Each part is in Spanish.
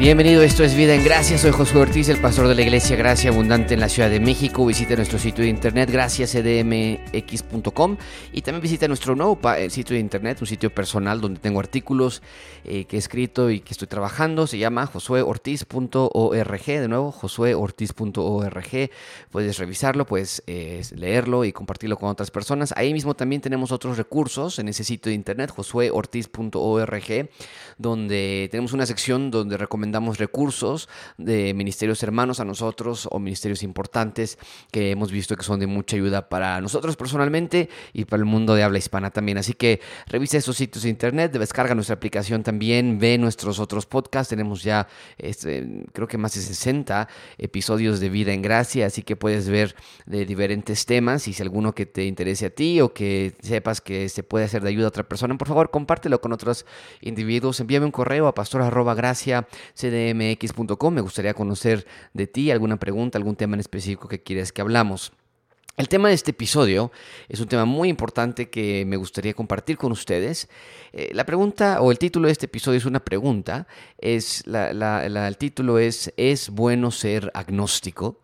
Bienvenido, esto es Vida en Gracia. Soy Josué Ortiz, el pastor de la Iglesia Gracia Abundante en la Ciudad de México. Visita nuestro sitio de internet graciascdmx.com y también visita nuestro nuevo eh, sitio de internet, un sitio personal donde tengo artículos eh, que he escrito y que estoy trabajando. Se llama josueortiz.org. De nuevo, josueortiz.org. Puedes revisarlo, puedes eh, leerlo y compartirlo con otras personas. Ahí mismo también tenemos otros recursos en ese sitio de internet, josueortiz.org, donde tenemos una sección donde recomendamos damos recursos de ministerios hermanos a nosotros o ministerios importantes que hemos visto que son de mucha ayuda para nosotros personalmente y para el mundo de habla hispana también. Así que revisa esos sitios de internet, descarga nuestra aplicación también, ve nuestros otros podcasts. Tenemos ya, este, creo que más de 60 episodios de Vida en Gracia, así que puedes ver de diferentes temas y si alguno que te interese a ti o que sepas que se puede hacer de ayuda a otra persona, por favor compártelo con otros individuos. Envíame un correo a pastor gracia cdmx.com. Me gustaría conocer de ti alguna pregunta, algún tema en específico que quieras que hablamos. El tema de este episodio es un tema muy importante que me gustaría compartir con ustedes. Eh, la pregunta o el título de este episodio es una pregunta. Es el título es ¿Es bueno ser agnóstico?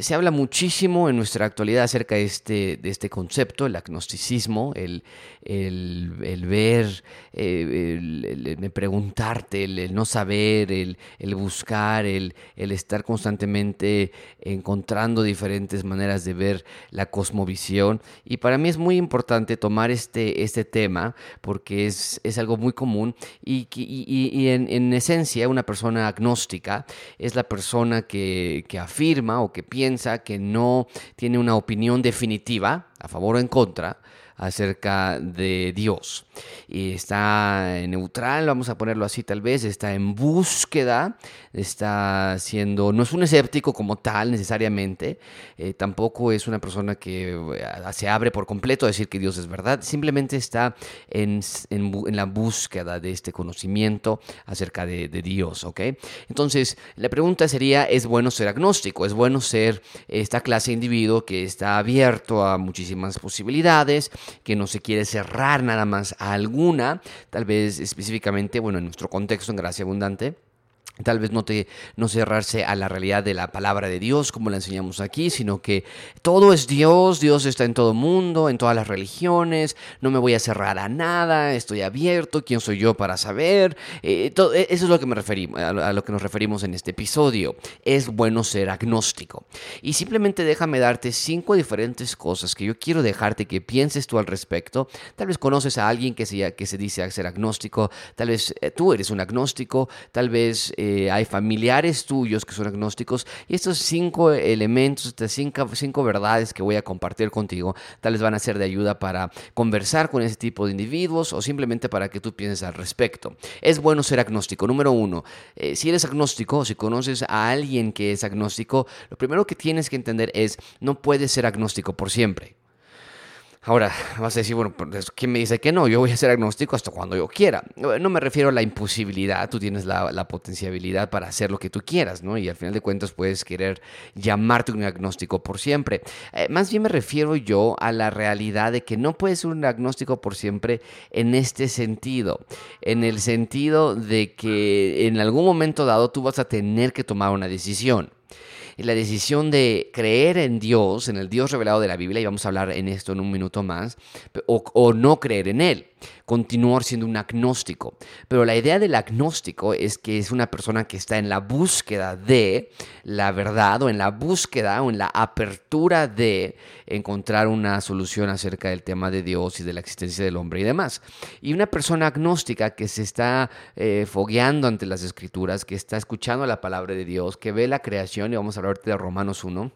Se habla muchísimo en nuestra actualidad acerca de este, de este concepto, el agnosticismo, el, el, ver, eh, el, preguntarte, el, no saber, el, buscar, el, estar constantemente encontrando diferentes maneras de ver la cosmovisión. Y para mí es muy importante tomar este, este tema porque es, es algo muy común y, y, en, en, esencia una persona agnóstica es la persona que, que afirma o que piensa que no tiene una opinión definitiva a favor o en contra acerca de Dios. Y está neutral, vamos a ponerlo así tal vez, está en búsqueda, está siendo, no es un escéptico como tal necesariamente, eh, tampoco es una persona que eh, se abre por completo a decir que Dios es verdad, simplemente está en, la búsqueda de este conocimiento acerca de, Dios, ¿ok? Entonces, la pregunta sería, ¿es bueno ser agnóstico? ¿Es bueno ser esta clase de individuo que está abierto a muchísimas posibilidades? que no se quiere cerrar nada más a alguna, tal vez específicamente, bueno, en nuestro contexto en Gracia Abundante Tal vez no, te, no cerrarse a la realidad de la palabra de Dios como la enseñamos aquí, sino que todo es Dios, Dios está en todo mundo, en todas las religiones, no me voy a cerrar a nada, estoy abierto, ¿quién soy yo para saber? Eh, todo, e, eso es lo que me referimos, a lo que nos referimos en este episodio. Es bueno ser agnóstico. Y simplemente déjame darte cinco diferentes cosas que yo quiero dejarte que pienses tú al respecto. Tal vez conoces a alguien que se, que se dice ser agnóstico, tal vez eh, tú eres un agnóstico, tal vez... Eh, hay familiares tuyos que son agnósticos y estos cinco elementos, estas cinco, cinco verdades que voy a compartir contigo, tal vez van a ser de ayuda para conversar con ese tipo de individuos o simplemente para que tú pienses al respecto. Es bueno ser agnóstico. Número uno, eh, si eres agnóstico, si conoces a alguien que es agnóstico, lo primero que tienes que entender es no puedes ser agnóstico por siempre. Ahora, vas a decir, bueno, pues, ¿quién me dice que no? Yo voy a ser agnóstico hasta cuando yo quiera. No me refiero a la imposibilidad, tú tienes la, la potencialidad para hacer lo que tú quieras, ¿no? Y al final de cuentas puedes querer llamarte un agnóstico por siempre. Eh, más bien me refiero yo a la realidad de que no puedes ser un agnóstico por siempre en este sentido. En el sentido de que en algún momento dado tú vas a tener que tomar una decisión la decisión de creer en Dios, en el Dios revelado de la Biblia, y vamos a hablar en esto en un minuto más, o, o no creer en Él continuar siendo un agnóstico. Pero la idea del agnóstico es que es una persona que está en la búsqueda de la verdad o en la búsqueda o en la apertura de encontrar una solución acerca del tema de Dios y de la existencia del hombre y demás. Y una persona agnóstica que se está eh, fogueando ante las escrituras, que está escuchando la palabra de Dios, que ve la creación, y vamos a hablar de Romanos 1,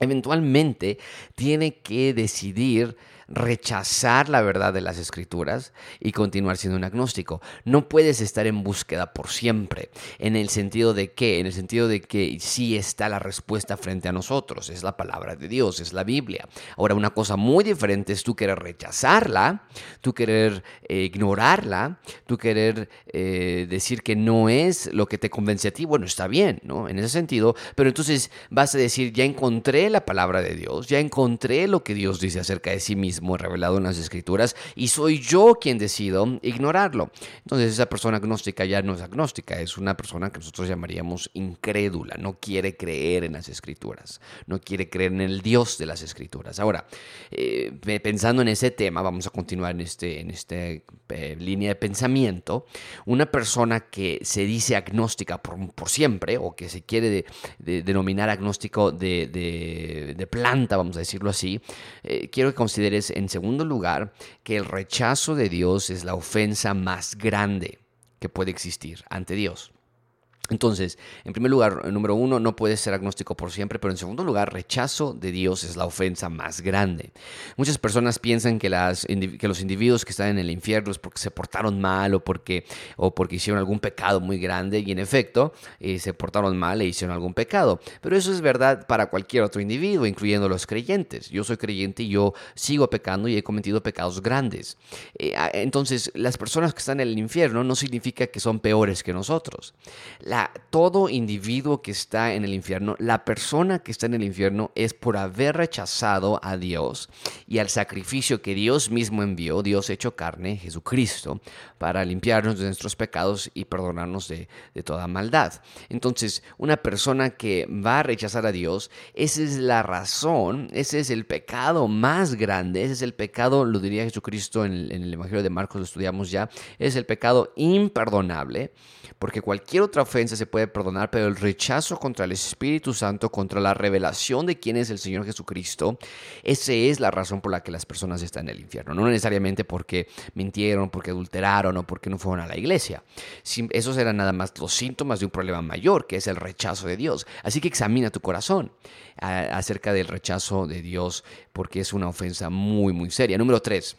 eventualmente tiene que decidir rechazar la verdad de las escrituras y continuar siendo un agnóstico. No puedes estar en búsqueda por siempre. ¿En el sentido de qué? En el sentido de que sí está la respuesta frente a nosotros. Es la palabra de Dios, es la Biblia. Ahora, una cosa muy diferente es tú querer rechazarla, tú querer eh, ignorarla, tú querer eh, decir que no es lo que te convence a ti. Bueno, está bien, ¿no? En ese sentido. Pero entonces vas a decir, ya encontré la palabra de Dios, ya encontré lo que Dios dice acerca de sí mismo mismo revelado en las escrituras y soy yo quien decido ignorarlo. Entonces esa persona agnóstica ya no es agnóstica, es una persona que nosotros llamaríamos incrédula, no quiere creer en las escrituras, no quiere creer en el Dios de las escrituras. Ahora, eh, pensando en ese tema, vamos a continuar en este, en este eh, línea de pensamiento, una persona que se dice agnóstica por, siempre o que se quiere denominar agnóstico de, planta, vamos a decirlo así, eh, quiero que consideres en segundo lugar que el rechazo de Dios es la ofensa más grande que puede existir ante Dios. Entonces, en primer lugar, número uno, no puedes ser agnóstico por siempre, pero en segundo lugar, rechazo de Dios es la ofensa más grande. Muchas personas piensan que, los individuos que están en el infierno es porque se portaron mal o porque, o porque hicieron algún pecado muy grande y en efecto eh, se portaron mal e hicieron algún pecado. Pero eso es verdad para cualquier otro individuo, incluyendo los creyentes. Yo soy creyente y yo sigo pecando y he cometido pecados grandes. Eh, entonces, las personas que están en el infierno no significa que son peores que nosotros. Todo individuo que está en el infierno, la persona que está en el infierno es por haber rechazado a Dios y al sacrificio que Dios mismo envió, Dios hecho carne, Jesucristo, para limpiarnos de nuestros pecados y perdonarnos de, toda maldad. Entonces, una persona que va a rechazar a Dios, esa es la razón, ese es el pecado más grande, ese es el pecado, lo diría Jesucristo en en el Evangelio de Marcos, lo estudiamos ya, es el pecado imperdonable porque cualquier otra ofensa se puede perdonar, pero el rechazo contra el Espíritu Santo, contra la revelación de quién es el Señor Jesucristo, esa es la razón por la que las personas están en el infierno. No necesariamente porque mintieron, porque adulteraron o porque no fueron a la iglesia. Esos eran nada más los síntomas de un problema mayor, que es el rechazo de Dios. Así que examina tu corazón acerca del rechazo de Dios, porque es una ofensa muy, muy seria. Número tres.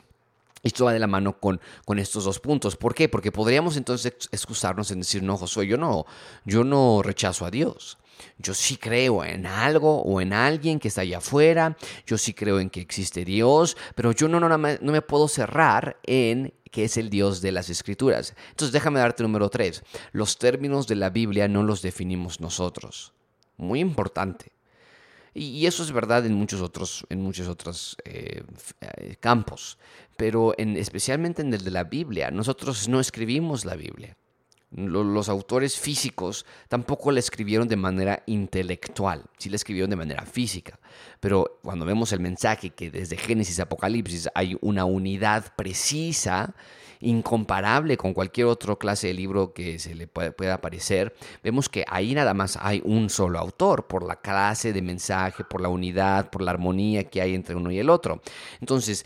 Esto va de la mano con, con estos dos puntos. ¿Por qué? Porque podríamos entonces excusarnos en decir, no, Josué, yo no, yo no rechazo a Dios. Yo sí creo en algo o en alguien que está allá afuera. Yo sí creo en que existe Dios, pero yo no, no, me, no me puedo cerrar en que es el Dios de las Escrituras. Entonces déjame darte número tres. Los términos de la Biblia no los definimos nosotros. Muy importante. Y eso es verdad en muchos otros, en muchos otros eh, eh, campos, pero en, especialmente en el de la Biblia. Nosotros no escribimos la Biblia. Los autores físicos tampoco la escribieron de manera intelectual, sí la escribieron de manera física. Pero cuando vemos el mensaje que desde Génesis a Apocalipsis hay una unidad precisa, incomparable con cualquier otro clase de libro que se le pueda aparecer, vemos que ahí nada más hay un solo autor, por la clase de mensaje, por la unidad, por la armonía que hay entre uno y el otro. Entonces,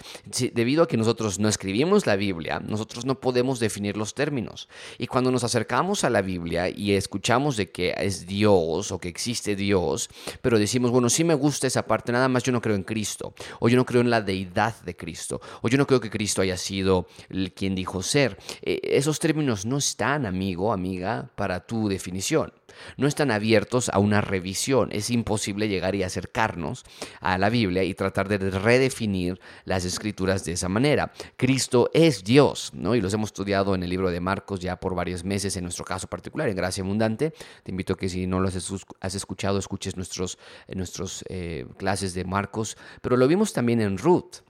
debido a que nosotros no escribimos la Biblia, nosotros no podemos definir los términos. Y cuando nos acercamos a la Biblia y escuchamos de que es Dios o que existe Dios, pero decimos, bueno, sí me gusta esa parte, nada más yo no creo en Cristo, o yo no creo en la deidad de Cristo, o yo no creo que Cristo haya sido el quien dijo ser. Eh, esos términos no están, amigo, amiga, para tu definición. No están abiertos a una revisión. Es imposible llegar y acercarnos a la Biblia y tratar de redefinir las escrituras de esa manera. Cristo es Dios, ¿no? Y los hemos estudiado en el libro de Marcos ya por varios meses, en nuestro caso particular, en Gracia Abundante. Te invito a que si no lo has escuchado, escuches nuestros, nuestros eh, clases de Marcos. Pero lo vimos también en Ruth.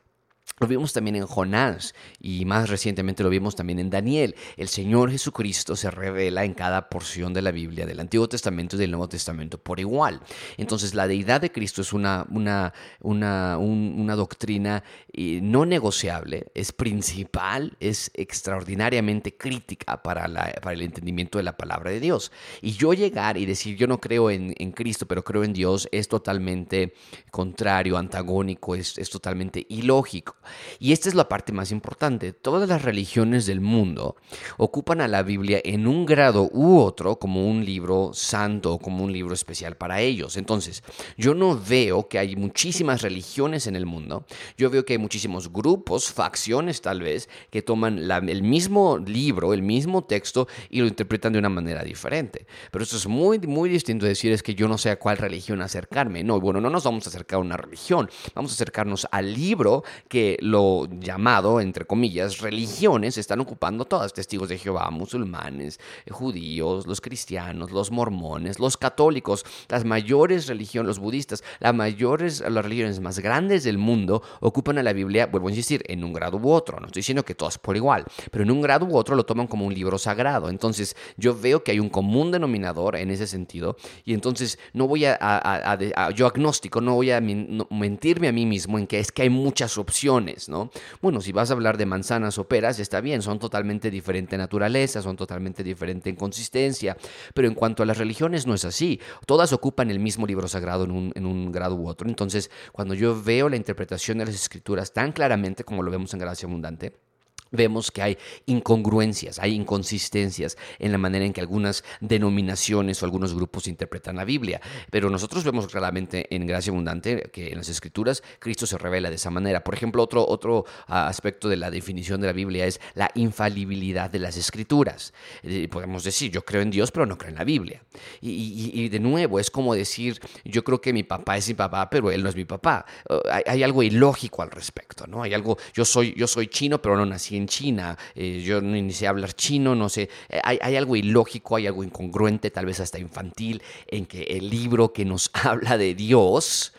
Lo vimos también en Jonás y más recientemente lo vimos también en Daniel. El Señor Jesucristo se revela en cada porción de la Biblia, del Antiguo Testamento y del Nuevo Testamento por igual. Entonces la deidad de Cristo es una, una, una, una doctrina eh, no negociable, es principal, es extraordinariamente crítica para, la, para el entendimiento de la palabra de Dios. Y yo llegar y decir yo no creo en, en Cristo, pero creo en Dios, es totalmente contrario, antagónico, es, es totalmente ilógico. Y esta es la parte más importante. Todas las religiones del mundo ocupan a la Biblia en un grado u otro como un libro santo, como un libro especial para ellos. Entonces, yo no veo que hay muchísimas religiones en el mundo. Yo veo que hay muchísimos grupos, facciones tal vez, que toman el mismo libro, el mismo texto y lo interpretan de una manera diferente. Pero esto es muy, muy distinto decir es que yo no sé a cuál religión acercarme. No, bueno, no nos vamos a acercar a una religión. Vamos a acercarnos al libro que lo llamado, entre comillas, religiones están ocupando todas, testigos de Jehová, musulmanes, judíos, los cristianos, los mormones, los católicos, las mayores religiones, los budistas, las mayores, las religiones más grandes del mundo ocupan a la Biblia, vuelvo a insistir, en un grado u otro, no estoy diciendo que todas por igual, pero en un grado u otro lo toman como un libro sagrado. Entonces yo veo que hay un común denominador en ese sentido y entonces no voy a, yo agnóstico, no voy a mentirme a mí mismo en que es que hay muchas opciones, ¿no? Bueno, si vas a hablar de manzanas o peras, está bien, son totalmente diferente naturaleza, son totalmente diferente en consistencia, pero en cuanto a las religiones no es así, todas ocupan el mismo libro sagrado en un, en un grado u otro. Entonces, cuando yo veo la interpretación de las escrituras tan claramente como lo vemos en Gracia Abundante, vemos que hay incongruencias, hay inconsistencias en la manera en que algunas denominaciones o algunos grupos interpretan la Biblia. Pero nosotros vemos claramente en Gracia Abundante que en las Escrituras Cristo se revela de esa manera. Por ejemplo, otro, otro ah, aspecto de la definición de la Biblia es la infalibilidad de las Escrituras. Eh, podemos decir, yo creo en Dios, pero no creo en la Biblia. Y, de nuevo, es como decir, yo creo que mi papá es mi papá, pero él no es mi papá. Uh, hay, algo ilógico al respecto, ¿no? Hay algo, yo soy, yo soy chino, pero no nací en China, eh, yo no inicié a hablar chino, no sé, eh, hay, algo ilógico, hay algo incongruente, tal vez hasta infantil, en que el libro que nos habla de Dios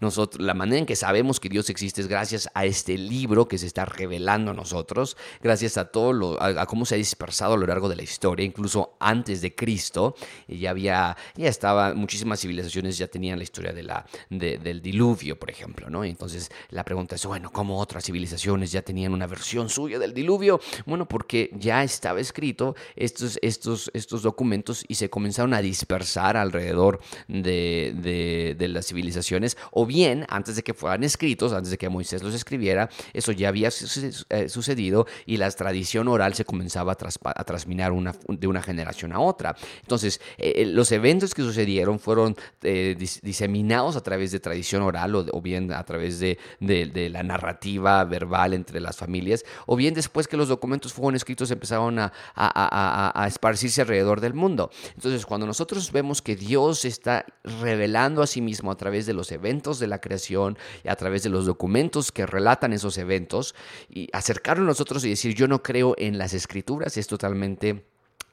nosotros, la manera en que sabemos que Dios existe es gracias a este libro que se está revelando a nosotros, gracias a todo lo, a, cómo se ha dispersado a lo largo de la historia, incluso antes de Cristo, ya había, ya estaba, muchísimas civilizaciones ya tenían la historia de la, del diluvio, por ejemplo, ¿no? Entonces la pregunta es, bueno, ¿cómo otras civilizaciones ya tenían una versión suya del diluvio? Bueno, porque ya estaba escrito estos, estos, estos documentos y se comenzaron a dispersar alrededor de, de, de las civilizaciones, o bien antes de que fueran escritos, antes de que Moisés los escribiera, eso ya había eh, sucedido y la tradición oral se comenzaba a, transmitir una, de una generación a otra. Entonces, eh, eh, los eventos que sucedieron fueron diseminados a través de tradición oral o, bien a través de, la narrativa verbal entre las familias, o bien después que los documentos fueron escritos empezaron a, a esparcirse alrededor del mundo. Entonces, cuando nosotros vemos que Dios está revelando a sí mismo a través de los eventos, de la creación y a través de los documentos que relatan esos eventos y acercarnos a nosotros y decir yo no creo en las escrituras es totalmente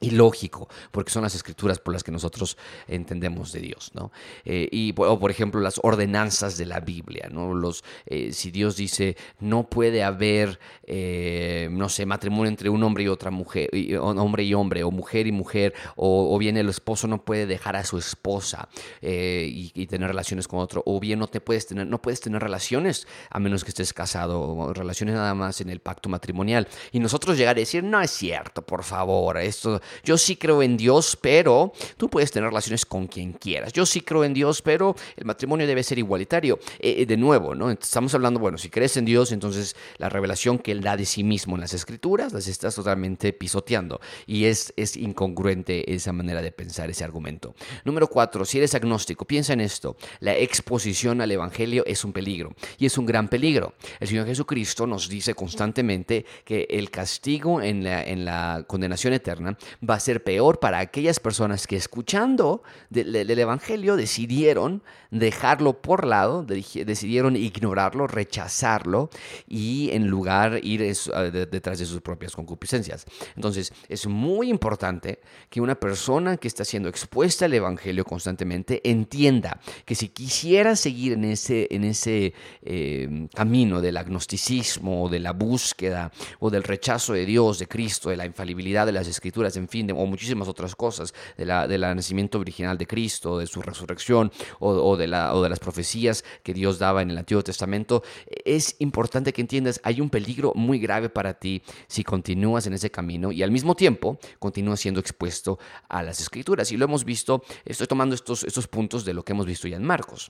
ilógico, porque son las escrituras por las que nosotros entendemos de Dios, ¿no? Eh, y, o por ejemplo, las ordenanzas de la Biblia, ¿no? Los, eh, si Dios dice, no puede haber, eh, no sé, matrimonio entre un hombre y otra mujer, hombre y hombre, o mujer y mujer, o, bien el esposo no puede dejar a su esposa y, y, tener relaciones con otro, o bien no te puedes tener, no puedes tener relaciones a menos que estés casado, o relaciones nada más en el pacto matrimonial. Y nosotros llegar a decir, no es cierto, por favor, esto yo sí creo en Dios, pero tú puedes tener relaciones con quien quieras. Yo sí creo en Dios, pero el matrimonio debe ser igualitario. Eh, eh, de nuevo, ¿no? Estamos hablando, bueno, si crees en Dios, entonces la revelación que Él da de sí mismo en las escrituras las estás totalmente pisoteando. Y es, es incongruente esa manera de pensar, ese argumento. Número cuatro, si eres agnóstico, piensa en esto. La exposición al Evangelio es un peligro y es un gran peligro. El Señor Jesucristo nos dice constantemente que el castigo en la, en la condenación eterna va a ser peor para aquellas personas que escuchando del Evangelio decidieron dejarlo por lado, decidieron ignorarlo, rechazarlo y en lugar ir detrás de sus propias concupiscencias. Entonces es muy importante que una persona que está siendo expuesta al Evangelio constantemente entienda que si quisiera seguir en ese, en ese eh, camino del agnosticismo, de la búsqueda o del rechazo de Dios, de Cristo, de la infalibilidad de las escrituras, en fin, o muchísimas otras cosas, de la, del nacimiento original de Cristo, de su resurrección o, de la, o de las profecías que Dios daba en el Antiguo Testamento, es importante que entiendas, hay un peligro muy grave para ti si continúas en ese camino y al mismo tiempo continúas siendo expuesto a las escrituras. Y lo hemos visto, estoy tomando estos, estos puntos de lo que hemos visto ya en Marcos.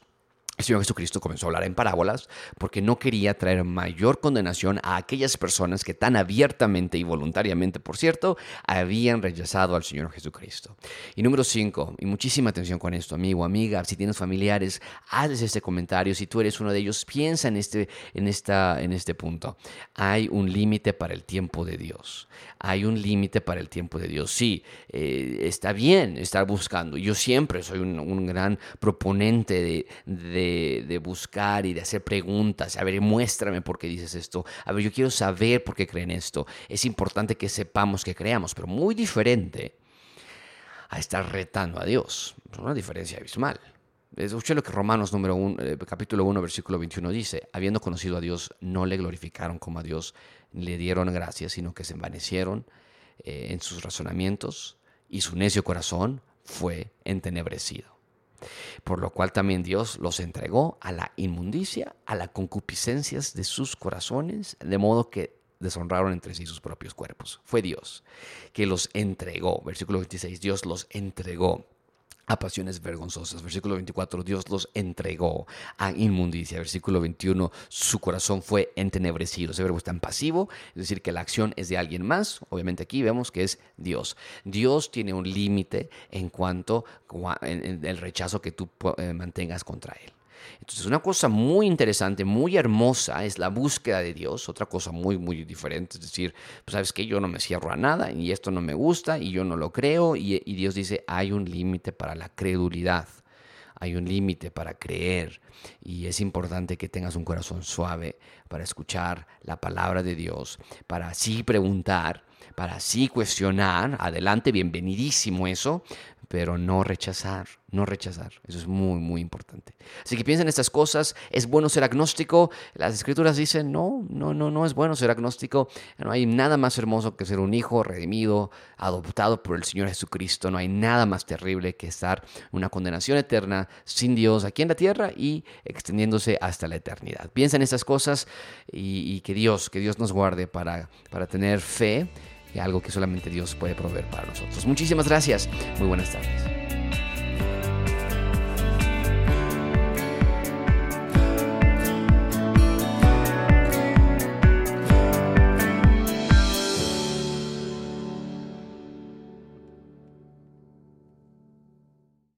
El Señor Jesucristo comenzó a hablar en parábolas porque no quería traer mayor condenación a aquellas personas que tan abiertamente y voluntariamente, por cierto, habían rechazado al Señor Jesucristo. Y número cinco, y muchísima atención con esto, amigo, amiga, si tienes familiares, hazles este comentario. Si tú eres uno de ellos, piensa en este, en esta, en este punto. Hay un límite para el tiempo de Dios. Hay un límite para el tiempo de Dios. Sí, eh, está bien estar buscando. Yo siempre soy un, gran proponente de de, de, buscar y de hacer preguntas. A ver, muéstrame por qué dices esto. A ver, yo quiero saber por qué creen esto. Es importante que sepamos que creamos, pero muy diferente a estar retando a Dios. Una diferencia abismal. Escuché lo que Romanos número eh, capítulo 1, versículo 21 dice, habiendo conocido a Dios, no le glorificaron como a Dios, le dieron gracias, sino que se envanecieron eh, en sus razonamientos y su necio corazón fue entenebrecido. Por lo cual también Dios los entregó a la inmundicia, a las concupiscencias de sus corazones, de modo que deshonraron entre sí sus propios cuerpos. Fue Dios que los entregó. Versículo 26, Dios los entregó a pasiones vergonzosas. Versículo 24, Dios los entregó a inmundicia. Versículo 21, su corazón fue entenebrecido. Ese verbo está en pasivo, es decir, que la acción es de alguien más. Obviamente aquí vemos que es Dios. Dios tiene un límite en cuanto al rechazo que tú eh, mantengas contra Él. Entonces, una cosa muy interesante, muy hermosa es la búsqueda de Dios. Otra cosa muy, muy diferente es decir, pues sabes que yo no me cierro a nada y esto no me gusta y yo no lo creo. Y, y Dios dice, hay un límite para la credulidad. Hay un límite para creer y es importante que tengas un corazón suave para escuchar la palabra de Dios, para así preguntar, para así cuestionar. Adelante, bienvenidísimo eso, pero no rechazar, no rechazar. Eso es muy, muy importante. Así que piensen estas cosas. ¿Es bueno ser agnóstico? Las escrituras dicen, no, no, no, no es bueno ser agnóstico. No hay nada más hermoso que ser un hijo redimido, adoptado por el Señor Jesucristo. No hay nada más terrible que estar en una condenación eterna sin Dios aquí en la tierra y extendiéndose hasta la eternidad. Piensa en estas cosas y, y que Dios, que Dios nos guarde para, para tener fe y algo que solamente Dios puede proveer para nosotros. Muchísimas gracias. Muy buenas tardes.